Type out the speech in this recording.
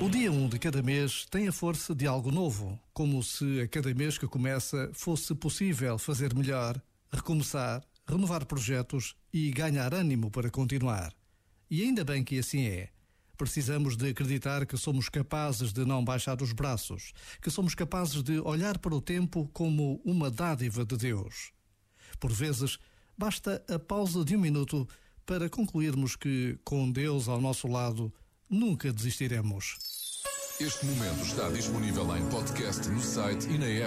O dia 1 de cada mês tem a força de algo novo, como se a cada mês que começa fosse possível fazer melhor, recomeçar, renovar projetos e ganhar ânimo para continuar. E ainda bem que assim é. Precisamos de acreditar que somos capazes de não baixar os braços, que somos capazes de olhar para o tempo como uma dádiva de Deus. Por vezes, basta a pausa de um minuto para concluirmos que, com Deus ao nosso lado, nunca desistiremos. Este momento está disponível em podcast no site e na app.